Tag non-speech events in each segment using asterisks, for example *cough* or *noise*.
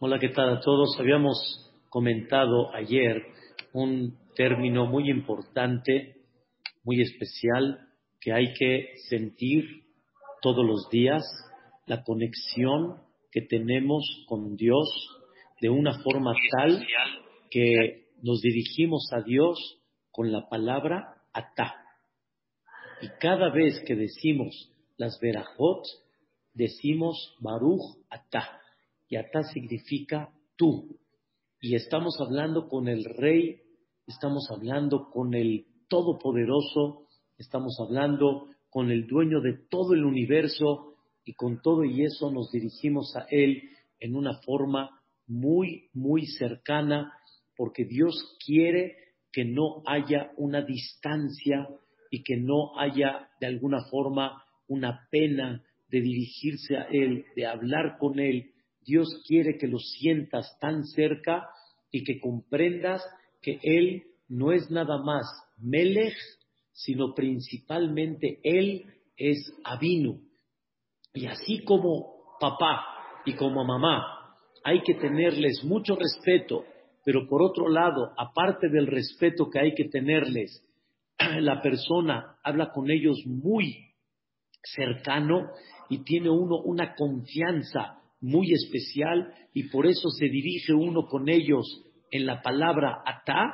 Hola, ¿qué tal a todos? Habíamos comentado ayer un término muy importante, muy especial, que hay que sentir todos los días, la conexión que tenemos con Dios de una forma tal que nos dirigimos a Dios con la palabra atá. Y cada vez que decimos las verajot, decimos baruch atá y Atá significa tú. Y estamos hablando con el Rey, estamos hablando con el Todopoderoso, estamos hablando con el dueño de todo el universo y con todo y eso nos dirigimos a Él en una forma muy, muy cercana porque Dios quiere que no haya una distancia y que no haya de alguna forma una pena de dirigirse a Él, de hablar con Él, Dios quiere que lo sientas tan cerca y que comprendas que Él no es nada más Melech, sino principalmente Él es Avinu. Y así como papá y como mamá, hay que tenerles mucho respeto, pero por otro lado, aparte del respeto que hay que tenerles, *clears throat* la persona habla con ellos muy cercano y tiene uno una confianza muy especial y por eso se dirige uno con ellos en la palabra atá,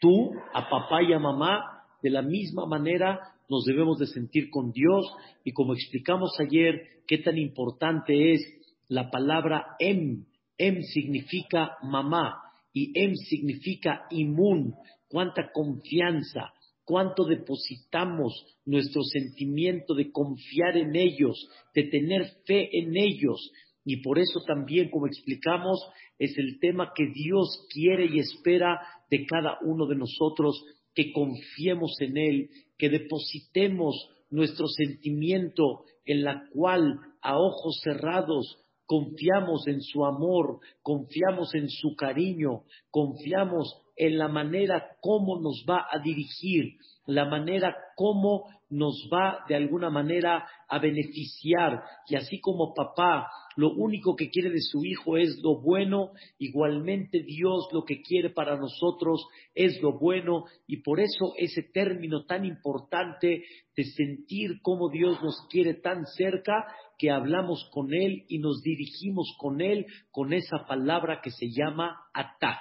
tú, a papá y a mamá, de la misma manera nos debemos de sentir con Dios. Y como explicamos ayer, qué tan importante es la palabra em. Em significa mamá y em significa inmun, cuánta confianza, cuánto depositamos nuestro sentimiento de confiar en ellos, de tener fe en ellos, y por eso también, como explicamos, es el tema que Dios quiere y espera de cada uno de nosotros, que confiemos en Él, que depositemos nuestro sentimiento en la cual a ojos cerrados confiamos en su amor, confiamos en su cariño, confiamos en la manera como nos va a dirigir, la manera como nos va de alguna manera a beneficiar. Y así como papá lo único que quiere de su hijo es lo bueno, igualmente Dios lo que quiere para nosotros es lo bueno. Y por eso ese término tan importante de sentir cómo Dios nos quiere tan cerca que hablamos con Él y nos dirigimos con Él con esa palabra que se llama atá.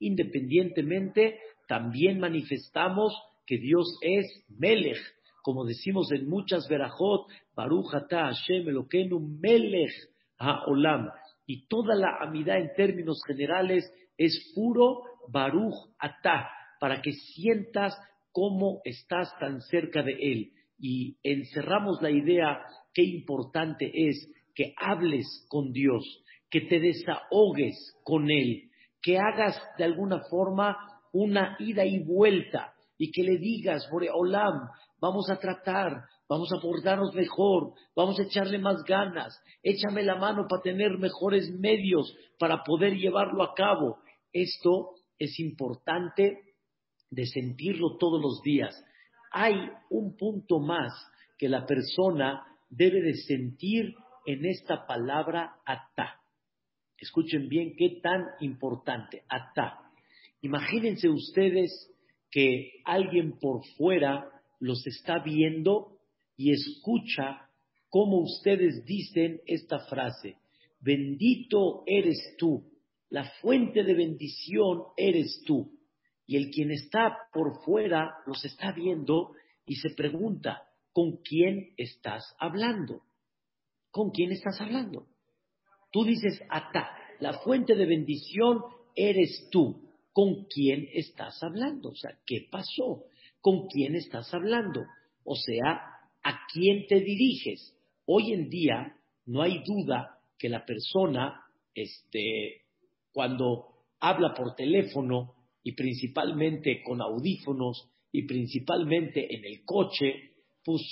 Independientemente, también manifestamos que Dios es Melech, como decimos en muchas verajot, Baruch Ata Hashem Elokeinu Melech HaOlam. Y toda la amidad en términos generales es puro Baruch Ata, para que sientas cómo estás tan cerca de Él. Y encerramos la idea qué importante es que hables con Dios, que te desahogues con Él, que hagas de alguna forma una ida y vuelta y que le digas, Olam, vamos a tratar, vamos a portarnos mejor, vamos a echarle más ganas, échame la mano para tener mejores medios para poder llevarlo a cabo. Esto es importante de sentirlo todos los días. Hay un punto más que la persona debe de sentir en esta palabra atá. Escuchen bien qué tan importante, atá. Imagínense ustedes que alguien por fuera los está viendo y escucha cómo ustedes dicen esta frase. Bendito eres tú, la fuente de bendición eres tú. Y el quien está por fuera los está viendo y se pregunta, ¿con quién estás hablando? ¿Con quién estás hablando? Tú dices, Ata, la fuente de bendición eres tú. ¿Con quién estás hablando? O sea, ¿qué pasó? ¿Con quién estás hablando? O sea, ¿a quién te diriges? Hoy en día no hay duda que la persona, este, cuando habla por teléfono y principalmente con audífonos y principalmente en el coche, pues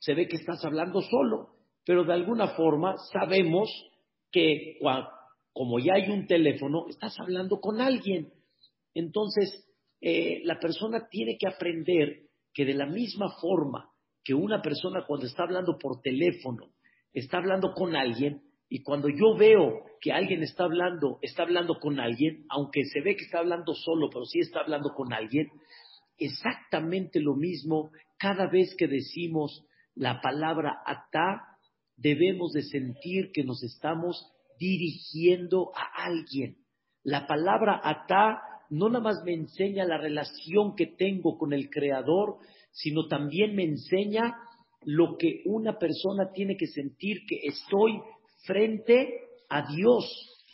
se ve que estás hablando solo, pero de alguna forma sabemos que como ya hay un teléfono, estás hablando con alguien. Entonces, eh, la persona tiene que aprender que de la misma forma que una persona cuando está hablando por teléfono, está hablando con alguien, Y cuando yo veo que alguien está hablando, está hablando con alguien, aunque se ve que está hablando solo, pero sí está hablando con alguien, exactamente lo mismo cada vez que decimos la palabra ata, debemos de sentir que nos estamos dirigiendo a alguien. La palabra ata no nada más me enseña la relación que tengo con el Creador, sino también me enseña lo que una persona tiene que sentir que estoy frente a Dios,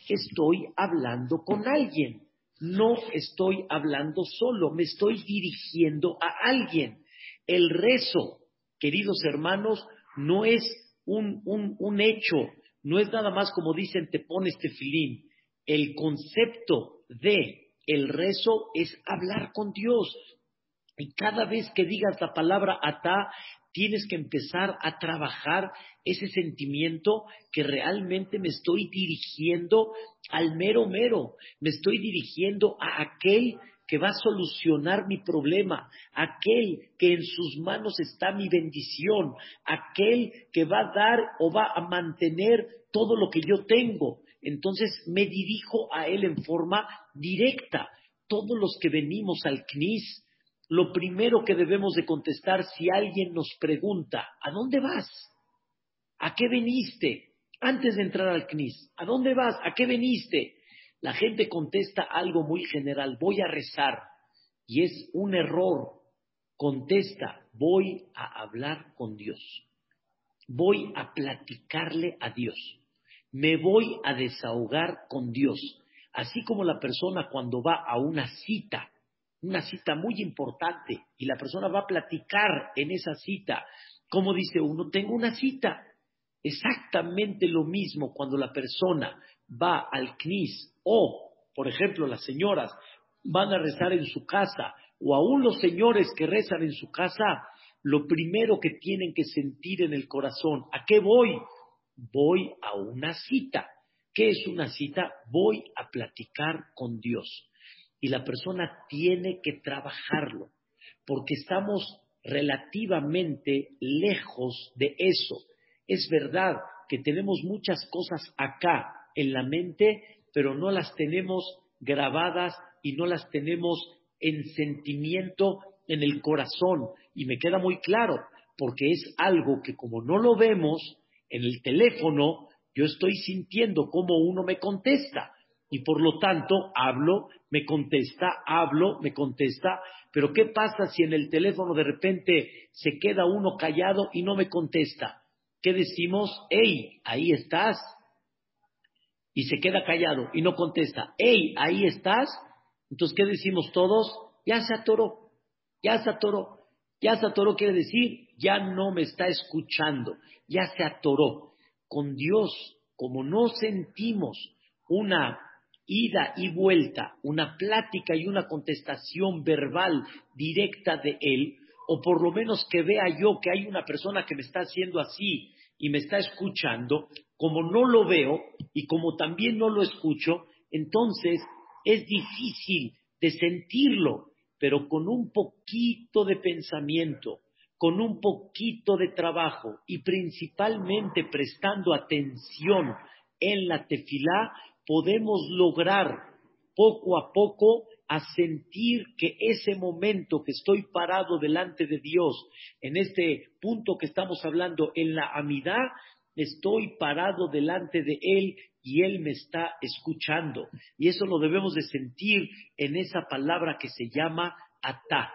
estoy hablando con alguien, no estoy hablando solo, me estoy dirigiendo a alguien. El rezo, queridos hermanos, no es un, un, hecho, no es nada más como dicen, te pones tefilín. El concepto de el rezo es hablar con Dios. Y cada vez que digas la palabra ata, tienes que empezar a trabajar ese sentimiento que realmente me estoy dirigiendo al mero mero, me estoy dirigiendo a aquel que va a solucionar mi problema, aquel que en sus manos está mi bendición, aquel que va a dar o va a mantener todo lo que yo tengo. Entonces me dirijo a él en forma directa. Todos los que venimos al CNIS, lo primero que debemos de contestar si alguien nos pregunta, ¿a dónde vas? ¿A qué veniste? Antes de entrar al CNIS, ¿a dónde vas? ¿A qué veniste? La gente contesta algo muy general, voy a rezar. Y es un error. Contesta, voy a hablar con Dios. Voy a platicarle a Dios. Me voy a desahogar con Dios. Así como la persona cuando va a una cita, una cita muy importante, y la persona va a platicar en esa cita, como dice uno, tengo una cita. Exactamente lo mismo cuando la persona va al CNIS o, por ejemplo, las señoras van a rezar en su casa, o aún los señores que rezan en su casa, lo primero que tienen que sentir en el corazón, ¿a qué voy? Voy a una cita. ¿Qué es una cita? Voy a platicar con Dios. Y la persona tiene que trabajarlo, porque estamos relativamente lejos de eso. Es verdad que tenemos muchas cosas acá en la mente pero no las tenemos grabadas y no las tenemos en sentimiento en el corazón. Y me queda muy claro, porque es algo que como no lo vemos en el teléfono, yo estoy sintiendo cómo uno me contesta. Y por lo tanto, hablo, me contesta, hablo, me contesta. Pero ¿qué pasa si en el teléfono de repente se queda uno callado y no me contesta? ¿Qué decimos? ¡Ey, ahí estás! y se queda callado y no contesta, hey, ahí estás, entonces, ¿qué decimos todos? Ya se atoró, ya se atoró, ya se atoró quiere decir, ya no me está escuchando, ya se atoró. Con Dios, como no sentimos una ida y vuelta, una plática y una contestación verbal directa de Él, o por lo menos que vea yo que hay una persona que me está haciendo así y me está escuchando, como no lo veo y como también no lo escucho, entonces es difícil de sentirlo, pero con un poquito de pensamiento, con un poquito de trabajo y principalmente prestando atención en la tefilá, podemos lograr poco a poco a sentir que ese momento que estoy parado delante de Dios, en este punto que estamos hablando, en la amidad, estoy parado delante de Él y Él me está escuchando. Y eso lo debemos de sentir en esa palabra que se llama Ata.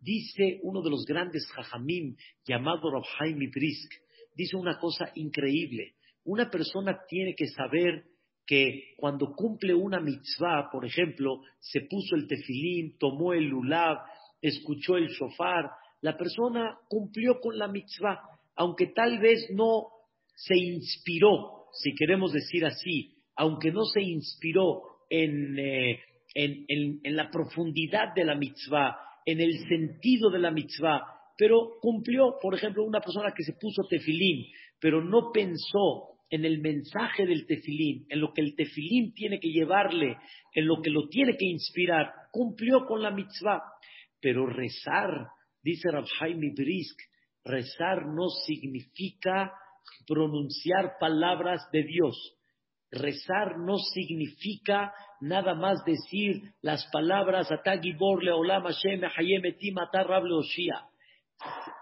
Dice uno de los grandes jajamim llamado Rabhaim Brisk, dice una cosa increíble. Una persona tiene que saber que cuando cumple una mitzvah, por ejemplo, se puso el tefilín, tomó el lulav, escuchó el shofar, la persona cumplió con la mitzvah, aunque tal vez no se inspiró, si queremos decir así, aunque no se inspiró en, eh, en, la profundidad de la mitzvah, en el sentido de la mitzvah, pero cumplió, por ejemplo, una persona que se puso tefilín, pero no pensó en el mensaje del tefilín, en lo que el tefilín tiene que llevarle, en lo que lo tiene que inspirar, cumplió con la mitzvah. Pero rezar, dice Rabhaim Brisk, rezar no significa pronunciar palabras de Dios. Rezar no significa nada más decir las palabras Atagiborle Olam Hashem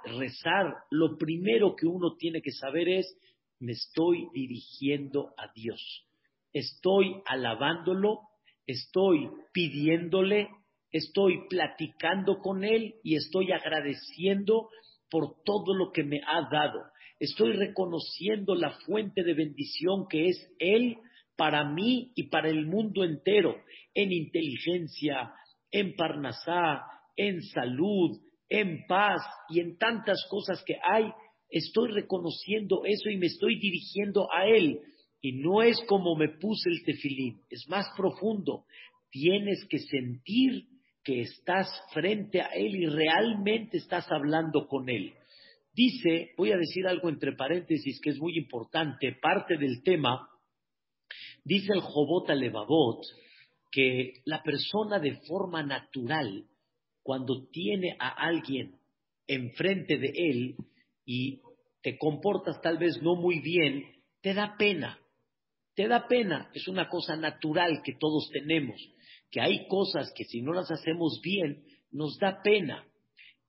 Rezar, lo primero que uno tiene que saber es, me estoy dirigiendo a Dios. Estoy alabándolo, estoy pidiéndole, estoy platicando con Él y estoy agradeciendo por todo lo que me ha dado. Estoy reconociendo la fuente de bendición que es Él para mí y para el mundo entero, en inteligencia, en parnasá, en salud, en paz y en tantas cosas que hay. Estoy reconociendo eso y me estoy dirigiendo a Él. Y no es como me puse el tefilín, es más profundo. Tienes que sentir que estás frente a Él y realmente estás hablando con Él. Dice, voy a decir algo entre paréntesis que es muy importante, parte del tema, dice el Jobot Alevavot que la persona de forma natural, cuando tiene a alguien enfrente de él y te comportas tal vez no muy bien, te da pena. Te da pena, es una cosa natural que todos tenemos que hay cosas que si no las hacemos bien, nos da pena.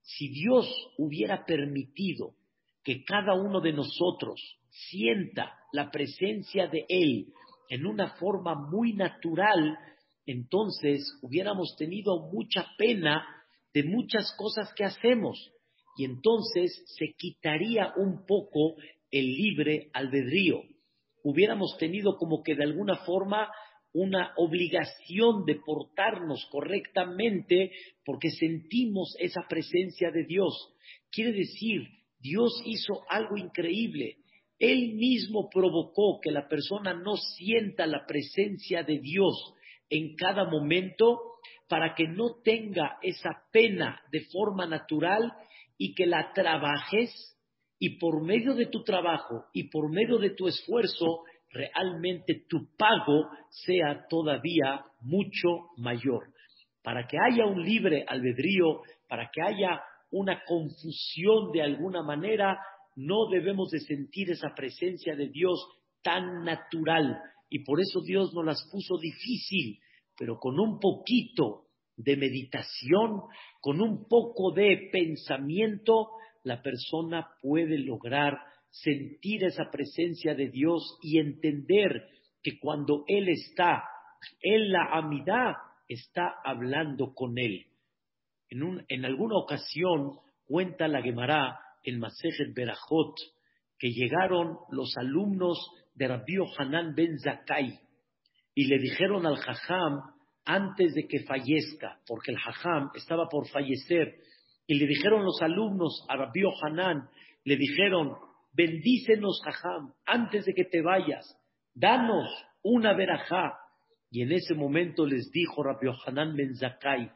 Si Dios hubiera permitido que cada uno de nosotros sienta la presencia de Él en una forma muy natural, entonces hubiéramos tenido mucha pena de muchas cosas que hacemos y entonces se quitaría un poco el libre albedrío. Hubiéramos tenido como que de alguna forma una obligación de portarnos correctamente porque sentimos esa presencia de Dios. Quiere decir, Dios hizo algo increíble. Él mismo provocó que la persona no sienta la presencia de Dios en cada momento para que no tenga esa pena de forma natural y que la trabajes y por medio de tu trabajo y por medio de tu esfuerzo realmente tu pago sea todavía mucho mayor. Para que haya un libre albedrío, para que haya una confusión de alguna manera, no debemos de sentir esa presencia de Dios tan natural. Y por eso Dios nos las puso difícil, pero con un poquito de meditación, con un poco de pensamiento, la persona puede lograr sentir esa presencia de Dios y entender que cuando Él está en la amidad, está hablando con Él. En, alguna ocasión cuenta la Gemara en Masejet Berajot que llegaron los alumnos de Rabbi Hanan ben Zakai y le dijeron al Jajam antes de que fallezca, porque el Jajam estaba por fallecer, y le dijeron los alumnos a Rabbi Hanan, le dijeron, bendícenos, Jajam, antes de que te vayas, danos una verajá. Y en ese momento les dijo Rabbi Yohanan Ben Zakai,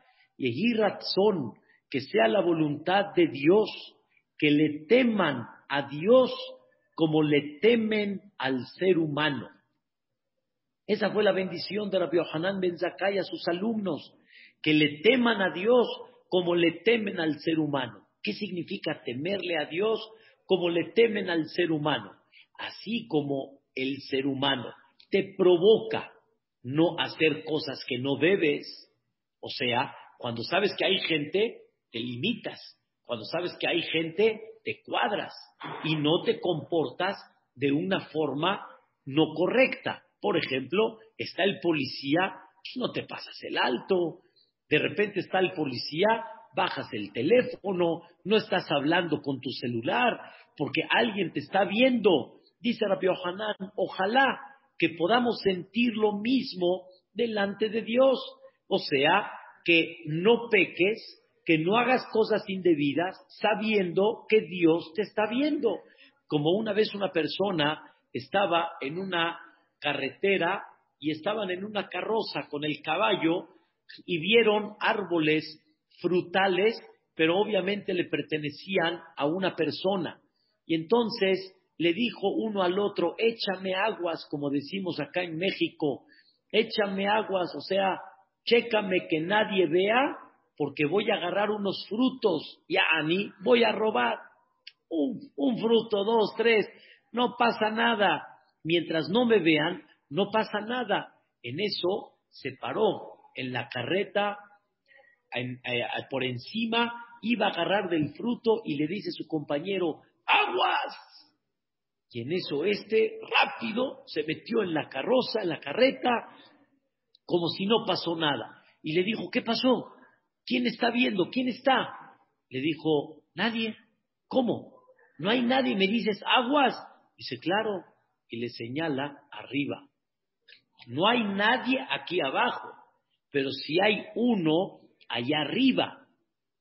que sea la voluntad de Dios, que le teman a Dios como le temen al ser humano. Esa fue la bendición de Rabbi Yohanan Ben Zakai a sus alumnos, que le teman a Dios como le temen al ser humano. ¿Qué significa temerle a Dios? como le temen al ser humano, así como el ser humano te provoca no hacer cosas que no debes, o sea, cuando sabes que hay gente, te limitas, cuando sabes que hay gente, te cuadras y no te comportas de una forma no correcta. Por ejemplo, está el policía, pues no te pasas el alto, de repente está el policía, bajas el teléfono, no estás hablando con tu celular, porque alguien te está viendo. Dice Rabbi Ohanan, ojalá que podamos sentir lo mismo delante de Dios. O sea, que no peques, que no hagas cosas indebidas sabiendo que Dios te está viendo. Como una vez una persona estaba en una carretera y estaban en una carroza con el caballo y vieron árboles frutales, pero obviamente le pertenecían a una persona. Y entonces le dijo uno al otro, échame aguas, como decimos acá en México, échame aguas, o sea, chécame que nadie vea, porque voy a agarrar unos frutos, y a mí voy a robar un, un fruto, dos, tres, no pasa nada. Mientras no me vean, no pasa nada. En eso se paró en la carreta, eh, por encima, iba a agarrar del fruto y le dice a su compañero, aguas. Y en eso este rápido se metió en la carroza, en la carreta, como si no pasó nada. Y le dijo, ¿qué pasó? ¿Quién está viendo? ¿Quién está? Le dijo, nadie. ¿Cómo? No hay nadie. Me dices, aguas. Dice, claro. Y le señala arriba. No hay nadie aquí abajo. Pero si hay uno allá arriba.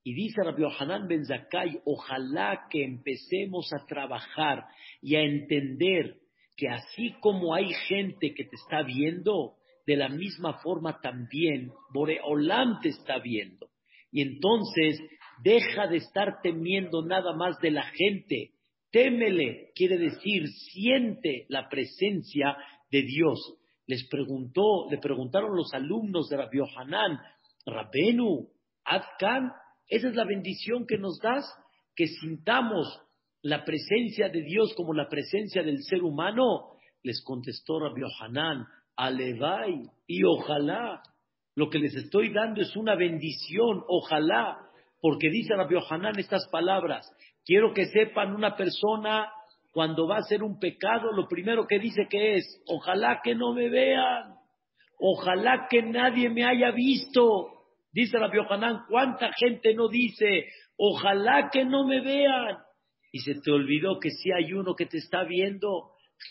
Y dice Rabbi Yohanan Ben Zakai, ojalá que empecemos a trabajar y a entender que así como hay gente que te está viendo, de la misma forma también Boreolam te está viendo. Y entonces deja de estar temiendo nada más de la gente. Témele, quiere decir, siente la presencia de Dios. Les preguntó, le preguntaron los alumnos de Rabbi Yohanan, Rabenu, Adkan, esa es la bendición que nos das, que sintamos la presencia de Dios como la presencia del ser humano. Les contestó Rabbi Yohanan, Alevay, y ojalá. Lo que les estoy dando es una bendición, ojalá, porque dice Rabbi Yohanan estas palabras. Quiero que sepan una persona cuando va a hacer un pecado, lo primero que dice que es, ojalá que no me vean, ojalá que nadie me haya visto. Dice Rabbi Yohanan, ¿cuánta gente no dice, ojalá que no me vean? Y se te olvidó que si hay uno que te está viendo.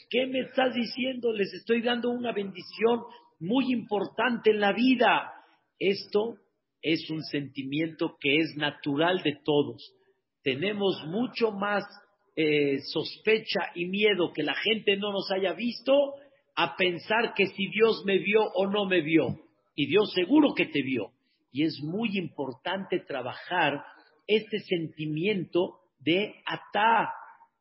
¿Qué me estás diciendo? Les estoy dando una bendición muy importante en la vida. Esto es un sentimiento que es natural de todos. Tenemos mucho más eh, sospecha y miedo que la gente no nos haya visto a pensar que si Dios me vio o no me vio. Y Dios seguro que te vio. Y es muy importante trabajar este sentimiento de atá,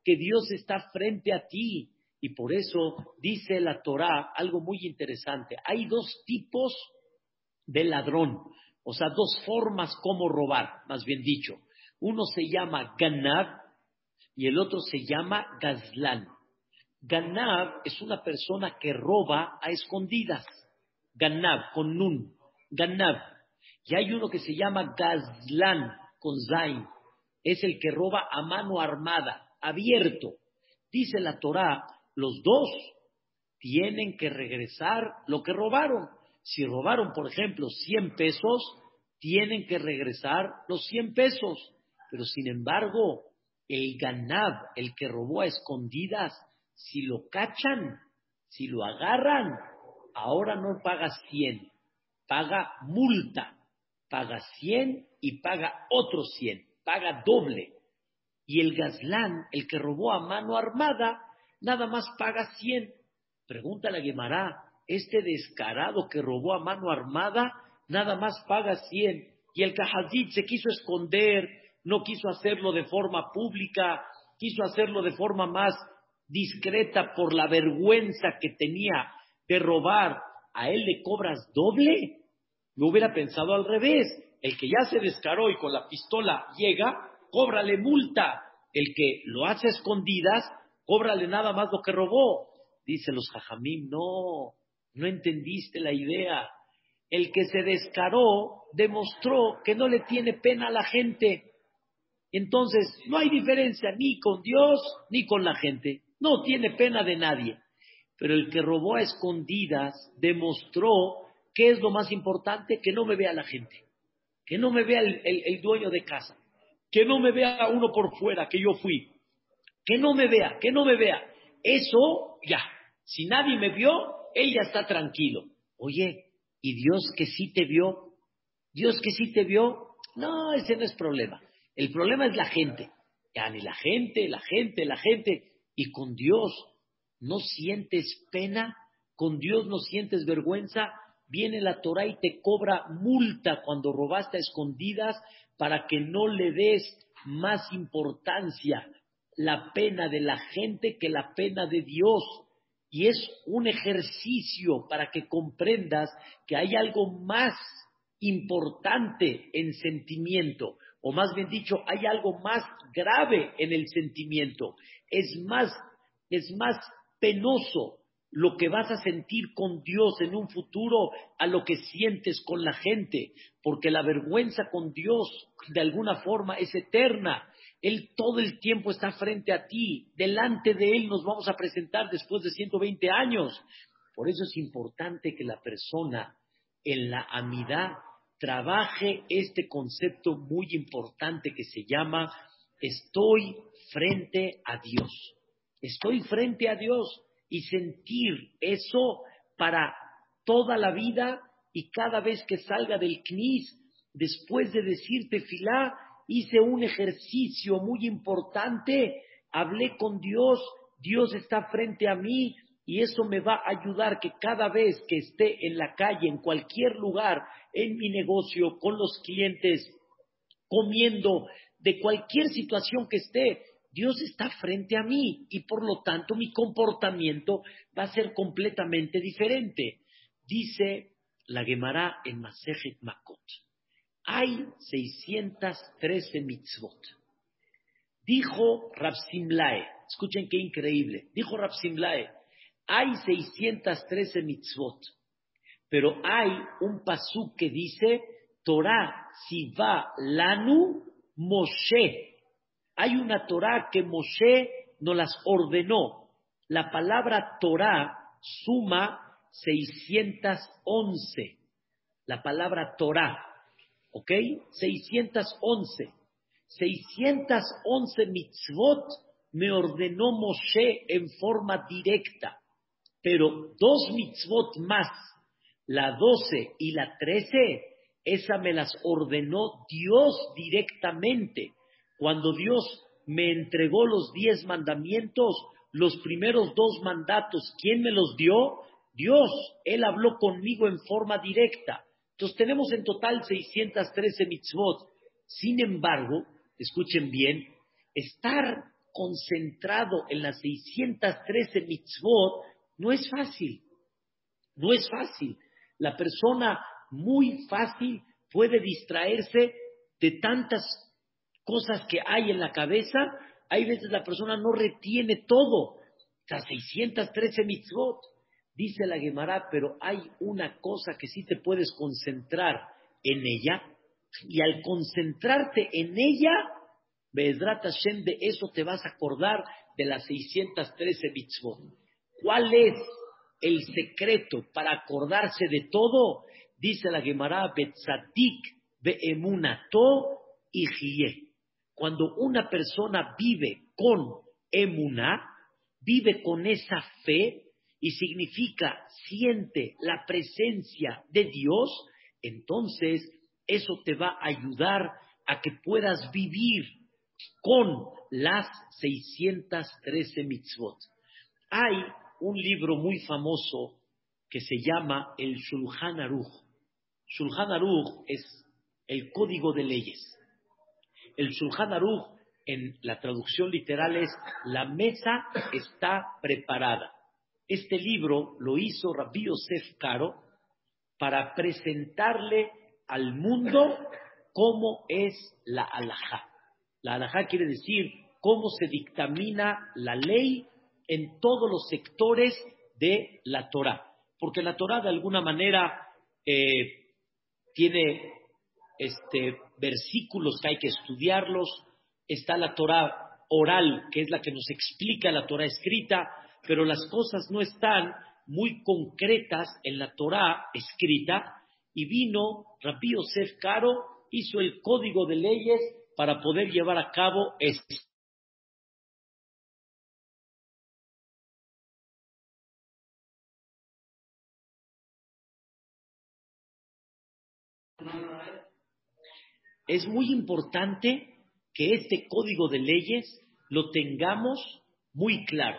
que Dios está frente a ti. Y por eso dice la Torá algo muy interesante. Hay dos tipos de ladrón, o sea, dos formas como robar, más bien dicho. Uno se llama ganab y el otro se llama gazlán. Ganab es una persona que roba a escondidas. Ganab, con nun. Ganab. Y hay uno que se llama gazlán, con zain. Es el que roba a mano armada, abierto. Dice la Torá, los dos tienen que regresar lo que robaron. Si robaron, por ejemplo, 100 pesos, tienen que regresar los 100 pesos. Pero sin embargo, el ganab, el que robó a escondidas, si lo cachan, si lo agarran, ahora no paga 100, paga multa, paga 100 y paga otro 100, paga doble. Y el gazlán, el que robó a mano armada, nada más paga 100. Pregúntale a Guemará, este descarado que robó a mano armada, nada más paga 100. Y el Cajazit se quiso esconder, no quiso hacerlo de forma pública, quiso hacerlo de forma más discreta por la vergüenza que tenía de robar, ¿a él le cobras doble? Yo hubiera pensado al revés. El que ya se descaró y con la pistola llega, cóbrale multa. El que lo hace escondidas, cóbrale nada más lo que robó. Dice los jajamín, no, no entendiste la idea. El que se descaró demostró que no le tiene pena a la gente. Entonces, no hay diferencia ni con Dios ni con la gente. No tiene pena de nadie. Pero el que robó a escondidas demostró que es lo más importante, que no me vea la gente, que no me vea el, dueño de casa, que no me vea uno por fuera, que yo fui, que no me vea, que no me vea. Eso, ya, si nadie me vio, ella está tranquilo. Oye, ¿y Dios que sí te vio? ¿Dios que sí te vio? No, ese no es problema. El problema es la gente. Ya ni la gente, la gente, la gente. Y con Dios no sientes pena, con Dios no sientes vergüenza. Viene la Torah y te cobra multa cuando robaste a escondidas para que no le des más importancia la pena de la gente que la pena de Dios. Y es un ejercicio para que comprendas que hay algo más importante en sentimiento o más bien dicho, hay algo más grave en el sentimiento. Es más es más penoso lo que vas a sentir con Dios en un futuro a lo que sientes con la gente, porque la vergüenza con Dios de alguna forma es eterna. Él todo el tiempo está frente a ti, delante de Él nos vamos a presentar después de 120 años. Por eso es importante que la persona en la amidad trabaje este concepto muy importante que se llama estoy frente a Dios. Estoy frente a Dios y sentir eso para toda la vida y cada vez que salga del CNIS, después de decirte filá, hice un ejercicio muy importante, hablé con Dios, Dios está frente a mí y eso me va a ayudar que cada vez que esté en la calle, en cualquier lugar, en mi negocio, con los clientes, comiendo, de cualquier situación que esté, Dios está frente a mí y por lo tanto mi comportamiento va a ser completamente diferente. Dice la Gemara en Masejet Makot. Hay 613 mitzvot. Dijo Rapsimlae, escuchen qué increíble, dijo Rapsimlae, hay 613 mitzvot, pero hay un pasú que dice, Torah va lanu Moshe hay una Torah que Moshe nos las ordenó. La palabra Torah suma 611. La palabra Torah, ¿ok? 611. 611 mitzvot me ordenó Moshe en forma directa, pero dos mitzvot más, la 12 y la 13, esa me las ordenó Dios directamente. Cuando Dios me entregó los diez mandamientos, los primeros dos mandatos, ¿quién me los dio? Dios. Él habló conmigo en forma directa. Entonces tenemos en total 613 mitzvot. Sin embargo, escuchen bien, estar concentrado en las 613 mitzvot no es fácil. No es fácil. La persona muy fácil puede distraerse de tantas cosas que hay en la cabeza, hay veces la persona no retiene todo. Las 613 mitzvot, dice la Gemara, pero hay una cosa que sí te puedes concentrar en ella, y al concentrarte en ella, Bezrat Hashem, de eso te vas a acordar de las 613 mitzvot. ¿Cuál es el secreto para acordarse de todo? Dice la Gemara, Betzadik beemunato y cuando una persona vive con emuná, vive con esa fe y significa siente la presencia de Dios, entonces eso te va a ayudar a que puedas vivir con las 613 mitzvot. Hay un libro muy famoso que se llama el Shulchan Aruch. Shulchan Aruch es el código de leyes. El Shulchan Aruch, en la traducción literal, es la mesa está preparada. Este libro lo hizo Rabbi Yosef Caro para presentarle al mundo cómo es la alajá. La alajá quiere decir cómo se dictamina la ley en todos los sectores de la Torah. Porque la Torah de alguna manera eh, tiene este, versículos que hay que estudiarlos, está la Torah oral, que es la que nos explica la Torah escrita, pero las cosas no están muy concretas en la Torah escrita, y vino Rabbi Yosef Caro, hizo el código de leyes para poder llevar a cabo esto. Es muy importante que este código de leyes lo tengamos muy claro.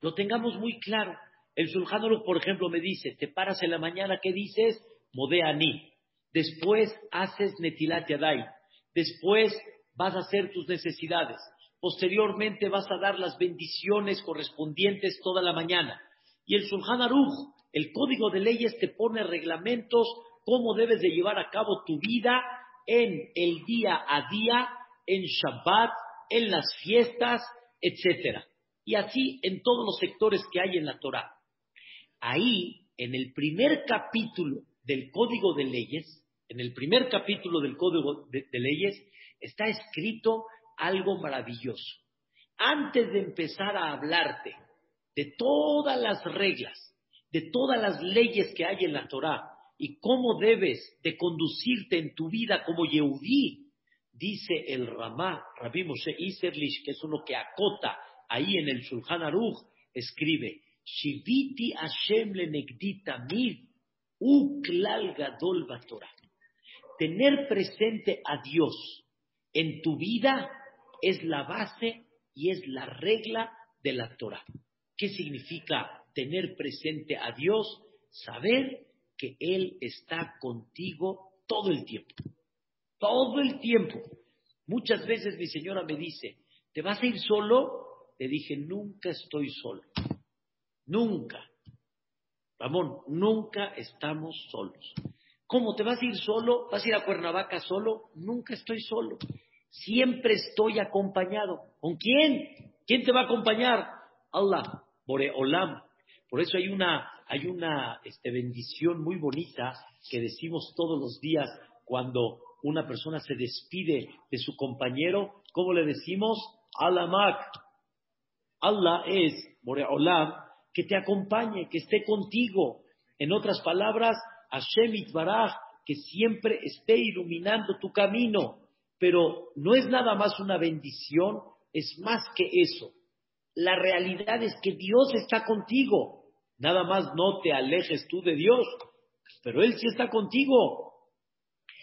Lo tengamos muy claro. El Sulhanolo, por ejemplo, me dice, te paras en la mañana, ¿qué dices? Modeani. Después haces Netilat Yadai. Después vas a hacer tus necesidades. Posteriormente vas a dar las bendiciones correspondientes toda la mañana. Y el Sulhan Aruch, el código de leyes te pone reglamentos, cómo debes de llevar a cabo tu vida en el día a día, en Shabbat, en las fiestas, etc. y así en todos los sectores que hay en la Torah. Ahí, en el primer capítulo del Código de Leyes, en el primer capítulo del Código de, Leyes, está escrito algo maravilloso. Antes de empezar a hablarte de todas las reglas, de todas las leyes que hay en la Torah y cómo debes de conducirte en tu vida como Yehudí, dice el Ramá, Rabbi Moshe Iserlish, que es uno que acota ahí en el Shulchan Aruch, escribe, Shiviti Hashem mid, uklal gadol Torah. Tener presente a Dios en tu vida es la base y es la regla de la Torah. ¿Qué significa tener presente a Dios? Saber que Él está contigo todo el tiempo. Todo el tiempo. Muchas veces mi señora me dice, ¿te vas a ir solo? Le dije, nunca estoy solo. Nunca. Ramón, nunca estamos solos. ¿Cómo te vas a ir solo? ¿Vas a ir a Cuernavaca solo? Nunca estoy solo. Siempre estoy acompañado. ¿Con quién? ¿Quién te va a acompañar? Allah, Boreolam. Por eso hay una, hay una este, bendición muy bonita que decimos todos los días cuando una persona se despide de su compañero. ¿Cómo le decimos? Alamak. Allah es, Boreolam, que te acompañe, que esté contigo. En otras palabras, Hashem Itbaraj, que siempre esté iluminando tu camino. Pero no es nada más una bendición, es más que eso. La realidad es que Dios está contigo. Nada más no te alejes tú de Dios, pero Él sí está contigo.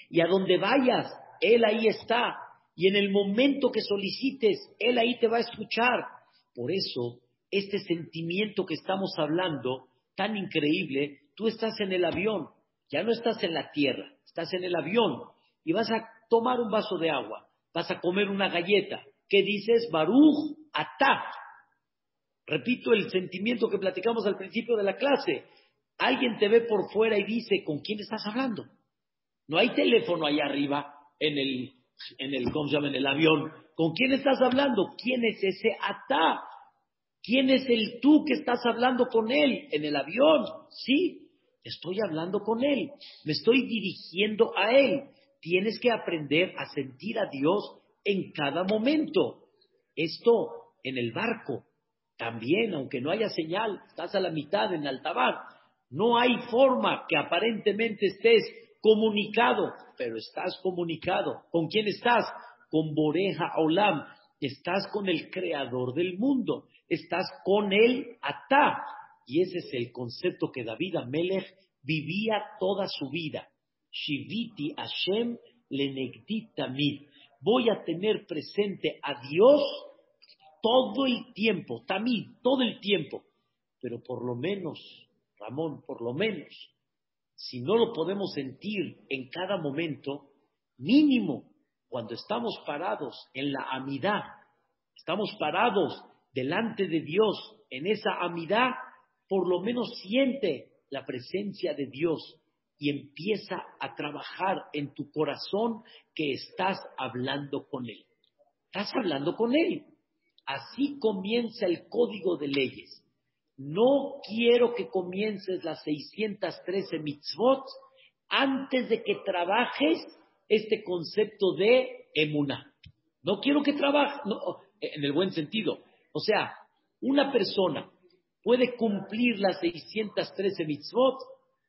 Y a donde vayas, Él ahí está. Y en el momento que solicites, Él ahí te va a escuchar. Por eso, este sentimiento que estamos hablando, tan increíble, tú estás en el avión, ya no estás en la tierra, estás en el avión y vas a tomar un vaso de agua, vas a comer una galleta. ¿Qué dices? Baruch Atah. Repito el sentimiento que platicamos al principio de la clase. Alguien te ve por fuera y dice, ¿con quién estás hablando? No hay teléfono ahí arriba en el, en el, ¿cómo se llama? En el avión. ¿Con quién estás hablando? ¿Quién es ese Atá? ¿Quién es el tú que estás hablando con él en el avión? Sí, estoy hablando con él. Me estoy dirigiendo a él. Tienes que aprender a sentir a Dios en cada momento. Esto en el barco también, aunque no haya señal, estás a la mitad en altabar. No hay forma que aparentemente estés comunicado, pero estás comunicado. ¿Con quién estás? Con Boreja Olam. Estás con el creador del mundo. Estás con él Atá. Y ese es el concepto que David Amelech vivía toda su vida. Shiviti Hashem lenegditamid. Voy a tener presente a Dios todo el tiempo, también, todo el tiempo. Pero por lo menos, Ramón, por lo menos, si no lo podemos sentir en cada momento, mínimo cuando estamos parados en la amidad, estamos parados delante de Dios en esa amidad, por lo menos siente la presencia de Dios y empieza a trabajar en tu corazón que estás hablando con Él. Estás hablando con Él. Así comienza el código de leyes. No quiero que comiences las 613 mitzvot antes de que trabajes este concepto de emuná. No quiero que trabajes, en el buen sentido. O sea, una persona puede cumplir las 613 mitzvot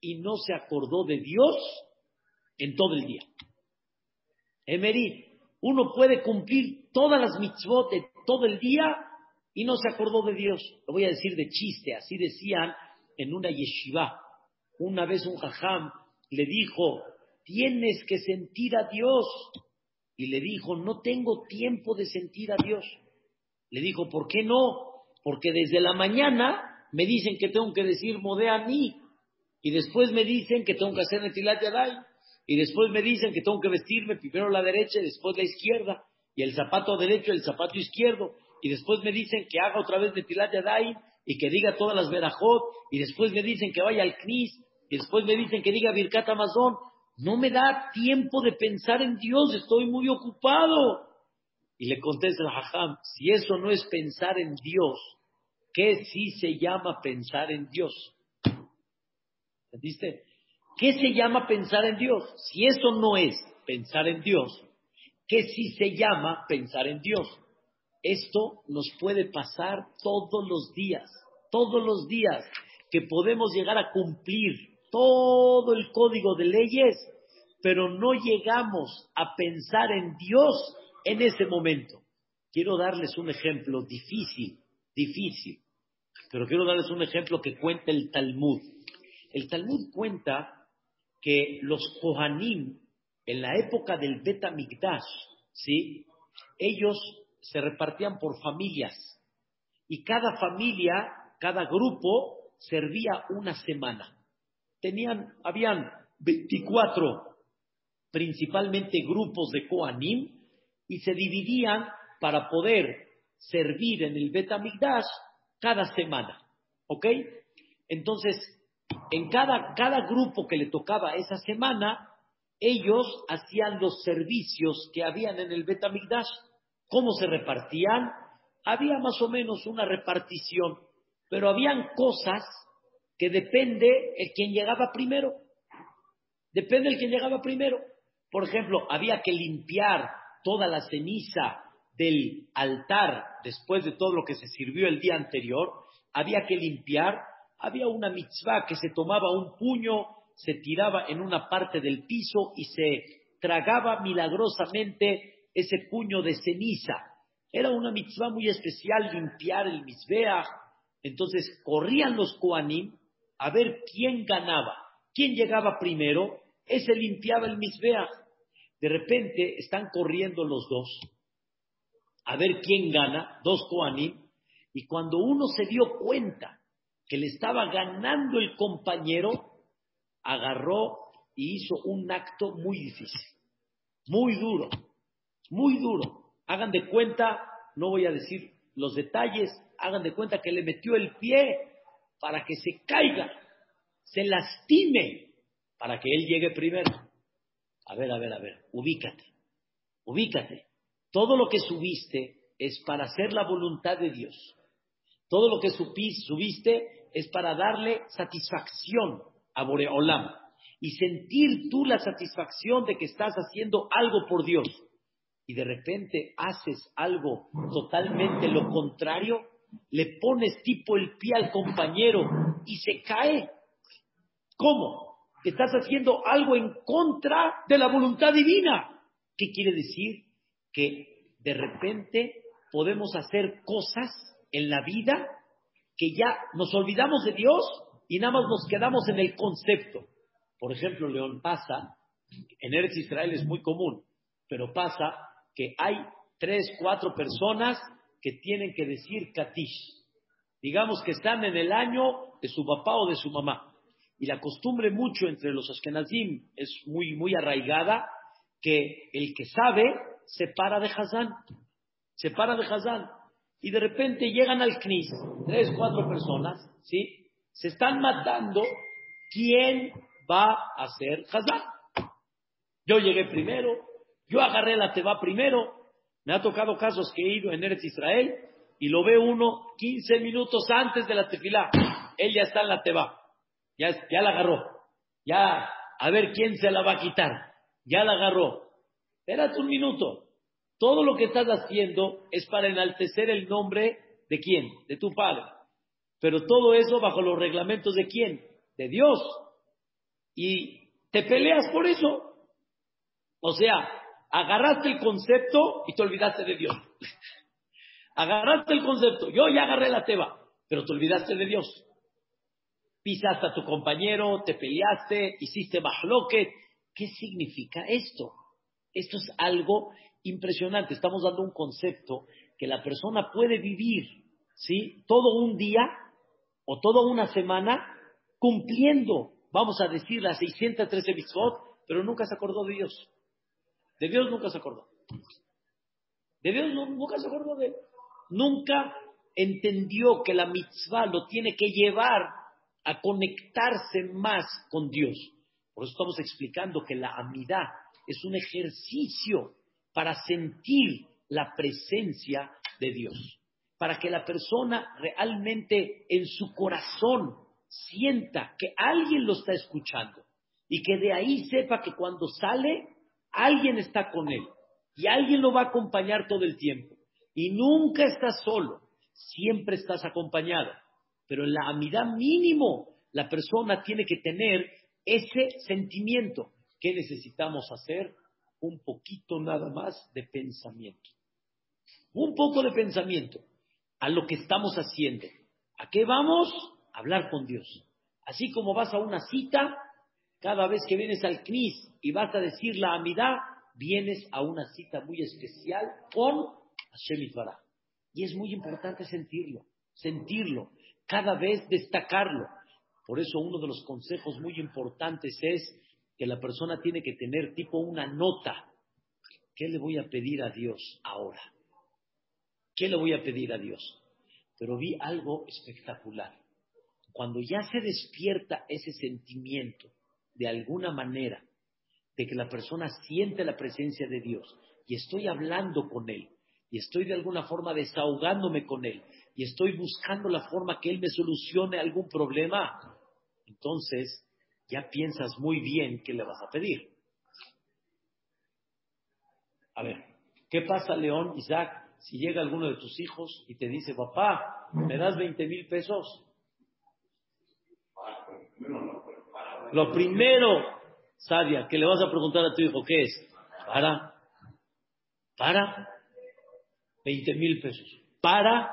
y no se acordó de Dios en todo el día. Emery, uno puede cumplir todas las mitzvot todo el día y no se acordó de Dios. Lo voy a decir de chiste, así decían en una yeshiva. Una vez un jajam le dijo, tienes que sentir a Dios. Y le dijo, no tengo tiempo de sentir a Dios. Le dijo, ¿por qué no? Porque desde la mañana me dicen que tengo que decir modea mí. Y después me dicen que tengo que hacer netilat yadai. Y después me dicen que tengo que vestirme primero la derecha y después la izquierda y el zapato derecho y el zapato izquierdo, y después me dicen que haga otra vez de Tilat y que diga todas las verajot, y después me dicen que vaya al Knis, y después me dicen que diga Birkat Amazon. No me da tiempo de pensar en Dios, estoy muy ocupado. Y le contesta el Hajam, si eso no es pensar en Dios, ¿qué sí se llama pensar en Dios? ¿Entendiste? ¿Qué se llama pensar en Dios? Si eso no es pensar en Dios, ¿qué sí se llama pensar en Dios? Esto nos puede pasar todos los días, todos los días que podemos llegar a cumplir todo el código de leyes, pero no llegamos a pensar en Dios en ese momento. Quiero darles un ejemplo difícil, difícil, pero quiero darles un ejemplo que cuenta el Talmud. El Talmud cuenta que los Kohanim, en la época del Bet ¿sí? ellos se repartían por familias y cada familia, cada grupo servía una semana. Tenían, habían 24 principalmente grupos de Kohanim y se dividían para poder servir en el Bet cada semana. ¿Ok? Entonces, en cada, cada grupo que le tocaba esa semana, ellos hacían los servicios que habían en el Betamigdash. ¿Cómo se repartían? Había más o menos una repartición, pero habían cosas que depende el quien llegaba primero. Depende el quien llegaba primero. Por ejemplo, había que limpiar toda la ceniza del altar después de todo lo que se sirvió el día anterior. Había que limpiar había una mitzvah que se tomaba un puño, se tiraba en una parte del piso y se tragaba milagrosamente ese puño de ceniza. Era una mitzvah muy especial limpiar el misbeach. Entonces corrían los koanim a ver quién ganaba, quién llegaba primero, ese limpiaba el misbeach. De repente están corriendo los dos a ver quién gana, dos koanim, y cuando uno se dio cuenta que le estaba ganando el compañero, agarró y hizo un acto muy difícil, muy duro, muy duro. Hagan de cuenta, no voy a decir los detalles, hagan de cuenta que le metió el pie para que se caiga, se lastime, para que él llegue primero. A ver, a ver, a ver, ubícate, ubícate. Todo lo que subiste es para hacer la voluntad de Dios. Todo lo que subiste es para darle satisfacción a Boreolam y sentir tú la satisfacción de que estás haciendo algo por Dios. Y de repente haces algo totalmente lo contrario, le pones tipo el pie al compañero y se cae. ¿Cómo? Estás haciendo algo en contra de la voluntad divina. ¿Qué quiere decir? Que de repente podemos hacer cosas en la vida que ya nos olvidamos de Dios y nada más nos quedamos en el concepto. Por ejemplo, León, pasa, en Eretz Israel es muy común, pero pasa que hay tres, cuatro personas que tienen que decir Katish. Digamos que están en el año de su papá o de su mamá. Y la costumbre mucho entre los Ashkenazim es muy, muy arraigada que el que sabe se para de Hazán. Se para de Hazán y de repente llegan al CNIS, tres, cuatro personas, ¿sí? Se están matando quién va a ser Hazán. Yo llegué primero, yo agarré la Teba primero, me ha tocado casos que he ido en Eretz Israel y lo ve uno 15 minutos antes de la tefilá. Él ya está en la Teba, ya, ya la agarró, ya a ver quién se la va a quitar, ya la agarró. Espérate un minuto, todo lo que estás haciendo es para enaltecer el nombre de quién? De tu Padre. Pero todo eso bajo los reglamentos de quién? De Dios. Y te peleas por eso. O sea, agarraste el concepto y te olvidaste de Dios. *laughs* agarraste el concepto. Yo ya agarré la teba, pero te olvidaste de Dios. Pisaste a tu compañero, te peleaste, hiciste mahloket. ¿Qué significa esto? Esto es algo impresionante. Estamos dando un concepto que la persona puede vivir, ¿sí? Todo un día o toda una semana cumpliendo, vamos a decir, las 613 mitzvot, pero nunca se acordó de Dios. De Dios nunca se acordó. De Dios nunca se acordó de él. Nunca entendió que la mitzvah lo tiene que llevar a conectarse más con Dios. Por eso estamos explicando que la amidad es un ejercicio para sentir la presencia de Dios, para que la persona realmente en su corazón sienta que alguien lo está escuchando y que de ahí sepa que cuando sale alguien está con él y alguien lo va a acompañar todo el tiempo. Y nunca estás solo, siempre estás acompañado. Pero en la amidad mínimo, la persona tiene que tener ese sentimiento. ¿Qué necesitamos hacer? Un poquito nada más de pensamiento. Un poco de pensamiento a lo que estamos haciendo. ¿A qué vamos? Hablar con Dios. Así como vas a una cita, cada vez que vienes al CNIS y vas a decir la amidad, vienes a una cita muy especial con Hashem Itbaraj. Y es muy importante sentirlo, sentirlo, cada vez destacarlo. Por eso uno de los consejos muy importantes es que la persona tiene que tener tipo una nota. ¿Qué le voy a pedir a Dios ahora? ¿Qué le voy a pedir a Dios? Pero vi algo espectacular. Cuando ya se despierta ese sentimiento, de alguna manera, de que la persona siente la presencia de Dios y estoy hablando con Él y estoy de alguna forma desahogándome con Él y estoy buscando la forma que Él me solucione algún problema, entonces ya piensas muy bien qué le vas a pedir. A ver, ¿qué pasa, León, Isaac, si llega alguno de tus hijos y te dice, papá, ¿me das 20 mil pesos? Lo primero, Sadia, que le vas a preguntar a tu hijo, ¿qué es? Para, para, 20 mil pesos. Para,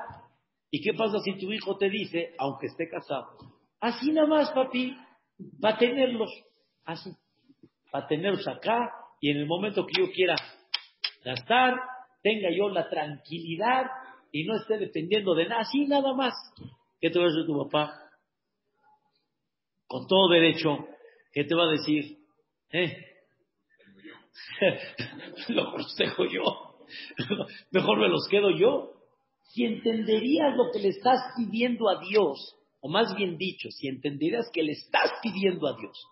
¿y qué pasa si tu hijo te dice, aunque esté casado, así nada más, papi, va a tenerlos, así, va a tenerlos acá, y en el momento que yo quiera gastar, tenga yo la tranquilidad y no esté dependiendo de nada, así nada más. ¿Qué te va a decir tu papá? Con todo derecho, ¿qué te va a decir? ¿Eh? *laughs* lo aconsejo yo. *laughs* Mejor me los quedo yo. Si entenderías lo que le estás pidiendo a Dios, o más bien dicho, si entenderías que le estás pidiendo a Dios,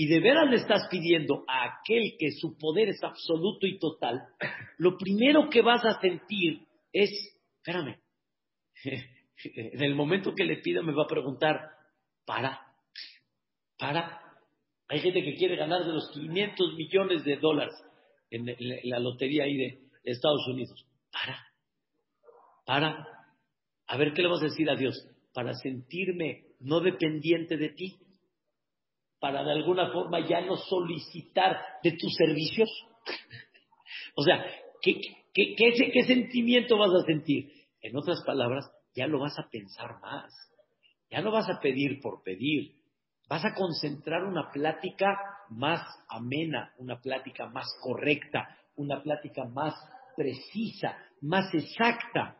y de veras le estás pidiendo a aquel que su poder es absoluto y total, *coughs* lo primero que vas a sentir es, espérame, *laughs* en el momento que le pida me va a preguntar, para, para. Hay gente que quiere ganar de los 500 millones de dólares en la lotería ahí de Estados Unidos. Para, para. A ver, ¿qué le vas a decir a Dios? Para sentirme no dependiente de ti para de alguna forma ya no solicitar de tus servicios? *laughs* o sea, ¿qué, qué, qué, sentimiento vas a sentir? En otras palabras, ya lo vas a pensar más. Ya no vas a pedir por pedir. Vas a concentrar una plática más amena, una plática más correcta, una plática más precisa, más exacta.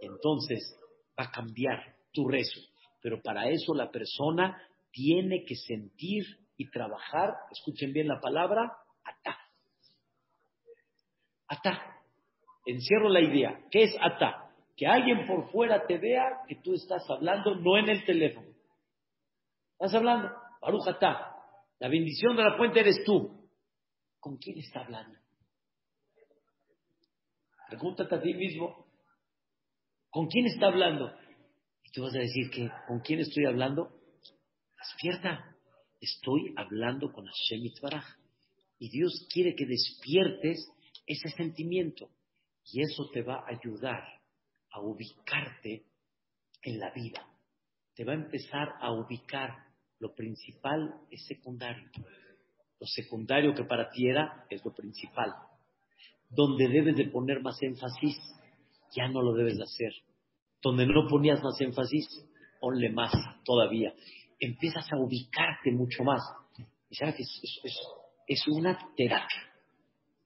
Entonces va a cambiar tu rezo. Pero para eso la persona tiene que sentir y trabajar, escuchen bien la palabra, ata. Ata. Encierro la idea. ¿Qué es ata? Que alguien por fuera te vea que tú estás hablando, no en el teléfono. Estás hablando. Baruch ata. La bendición de la fuente eres tú. ¿Con quién está hablando? Pregúntate a ti mismo. ¿Con quién está hablando? Y tú vas a decir que, ¿con quién estoy hablando? Despierta. Estoy hablando con Hashem Itbaraj. Y Dios quiere que despiertes ese sentimiento. Y eso te va a ayudar a ubicarte en la vida. Te va a empezar a ubicar. Lo principal es secundario. Lo secundario que para ti era es lo principal. Donde debes de poner más énfasis, ya no lo debes de hacer. Donde no ponías más énfasis, ponle más todavía empiezas a ubicarte mucho más. Y sabes que es, una terapia.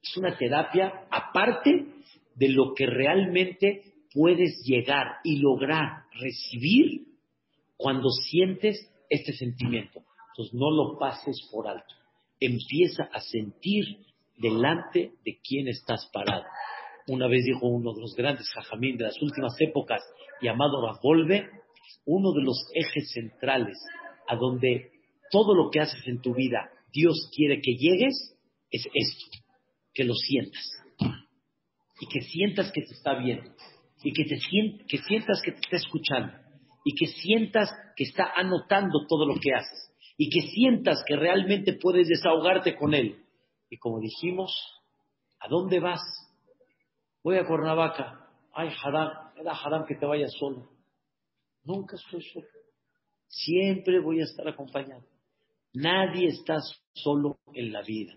Es una terapia aparte de lo que realmente puedes llegar y lograr recibir cuando sientes este sentimiento. Entonces no lo pases por alto. Empieza a sentir delante de quién estás parado. Una vez dijo uno de los grandes jajamín de las últimas épocas, llamado Ravolve, uno de los ejes centrales a donde todo lo que haces en tu vida Dios quiere que llegues, es esto, que lo sientas. Y que sientas que te está viendo. y que, te que sientas que te está escuchando y que sientas que está anotando todo lo que haces y que sientas que realmente puedes desahogarte con él. Y como dijimos, ¿a dónde vas? Voy a Cuernavaca. Ay, Haram, era Haram que te vayas solo. Nunca estoy solo. Siempre voy a estar acompañado. Nadie está solo en la vida.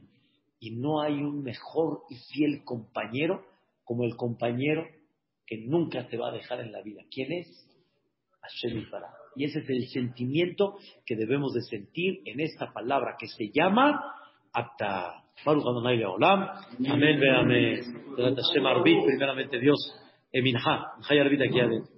Y no hay un mejor y fiel compañero como el compañero que nunca te va a dejar en la vida. ¿Quién es? Hashem. Y ese es el sentimiento que debemos de sentir en esta palabra que se llama Olam. Amén, ve amén. Primeramente Dios. Eminha. Aquí adentro.